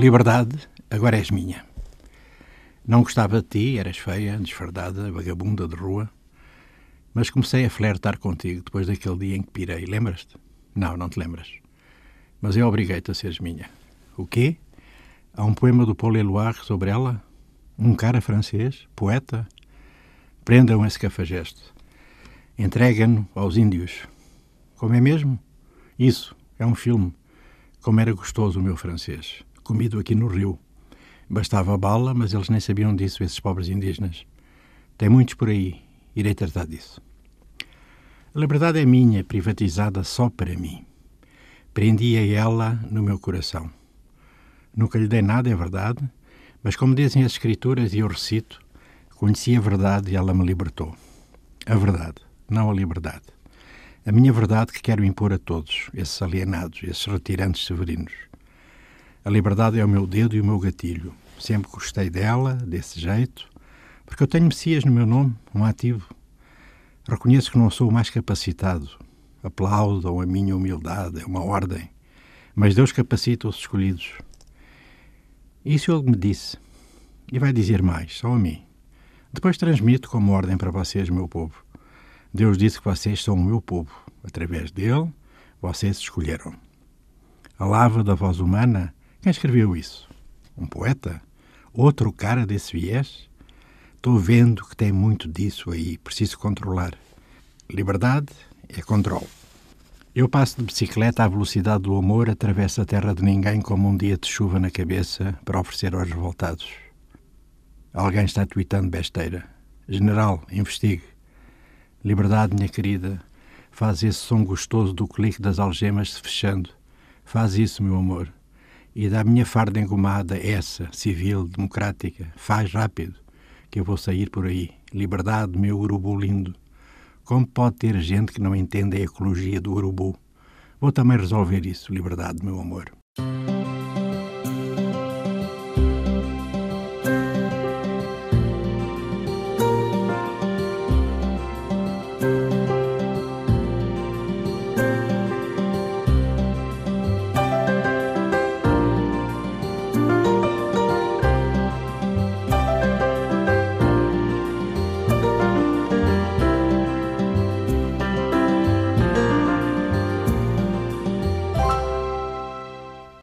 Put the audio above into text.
Liberdade, agora és minha. Não gostava de ti, eras feia, desfardada, vagabunda de rua. Mas comecei a flertar contigo depois daquele dia em que pirei. Lembras-te? Não, não te lembras. Mas eu obriguei-te a seres minha. O quê? Há um poema do Paul Eluard sobre ela? Um cara francês, poeta? Prendam esse cafajeste. Entreguem-no aos índios. Como é mesmo? Isso, é um filme. Como era gostoso o meu francês. Comido aqui no Rio. Bastava bala, mas eles nem sabiam disso, esses pobres indígenas. Tem muitos por aí. Irei tratar disso. A liberdade é minha, privatizada só para mim. Prendia ela no meu coração. Nunca lhe dei nada, é verdade, mas como dizem as Escrituras e eu recito, conheci a verdade e ela me libertou. A verdade, não a liberdade. A minha verdade que quero impor a todos, esses alienados, esses retirantes severinos. A liberdade é o meu dedo e o meu gatilho. Sempre gostei dela, desse jeito, porque eu tenho Messias no meu nome, um ativo. Reconheço que não sou o mais capacitado. Aplaudam a minha humildade, é uma ordem. Mas Deus capacita os escolhidos. Isso ele me disse. E vai dizer mais, só a mim. Depois transmito como ordem para vocês, meu povo. Deus disse que vocês são o meu povo. Através dele, vocês escolheram. A lava da voz humana quem escreveu isso? Um poeta? Outro cara desse viés? Estou vendo que tem muito disso aí, preciso controlar. Liberdade é controle. Eu passo de bicicleta à velocidade do amor, atravesso a terra de ninguém como um dia de chuva na cabeça para oferecer aos revoltados. Alguém está tweetando besteira. General, investigue. Liberdade, minha querida, faz esse som gostoso do clique das algemas se fechando. Faz isso, meu amor e da minha farda engomada, essa, civil, democrática, faz rápido, que eu vou sair por aí. Liberdade, meu urubu lindo. Como pode ter gente que não entende a ecologia do urubu? Vou também resolver isso, liberdade, meu amor.